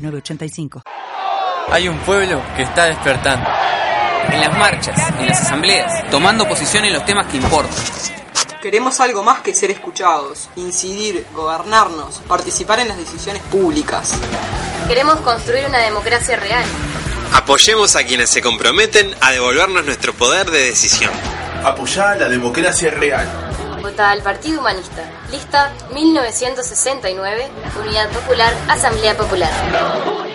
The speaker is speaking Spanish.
906985. Hay un pueblo que está despertando. En las marchas, en las asambleas, tomando posición en los temas que importan. Queremos algo más que ser escuchados, incidir, gobernarnos, participar en las decisiones públicas. Queremos construir una democracia real. Apoyemos a quienes se comprometen a devolvernos nuestro poder de decisión. Apoyá la democracia real. Vota al Partido Humanista. Lista 1969, Unidad Popular, Asamblea Popular.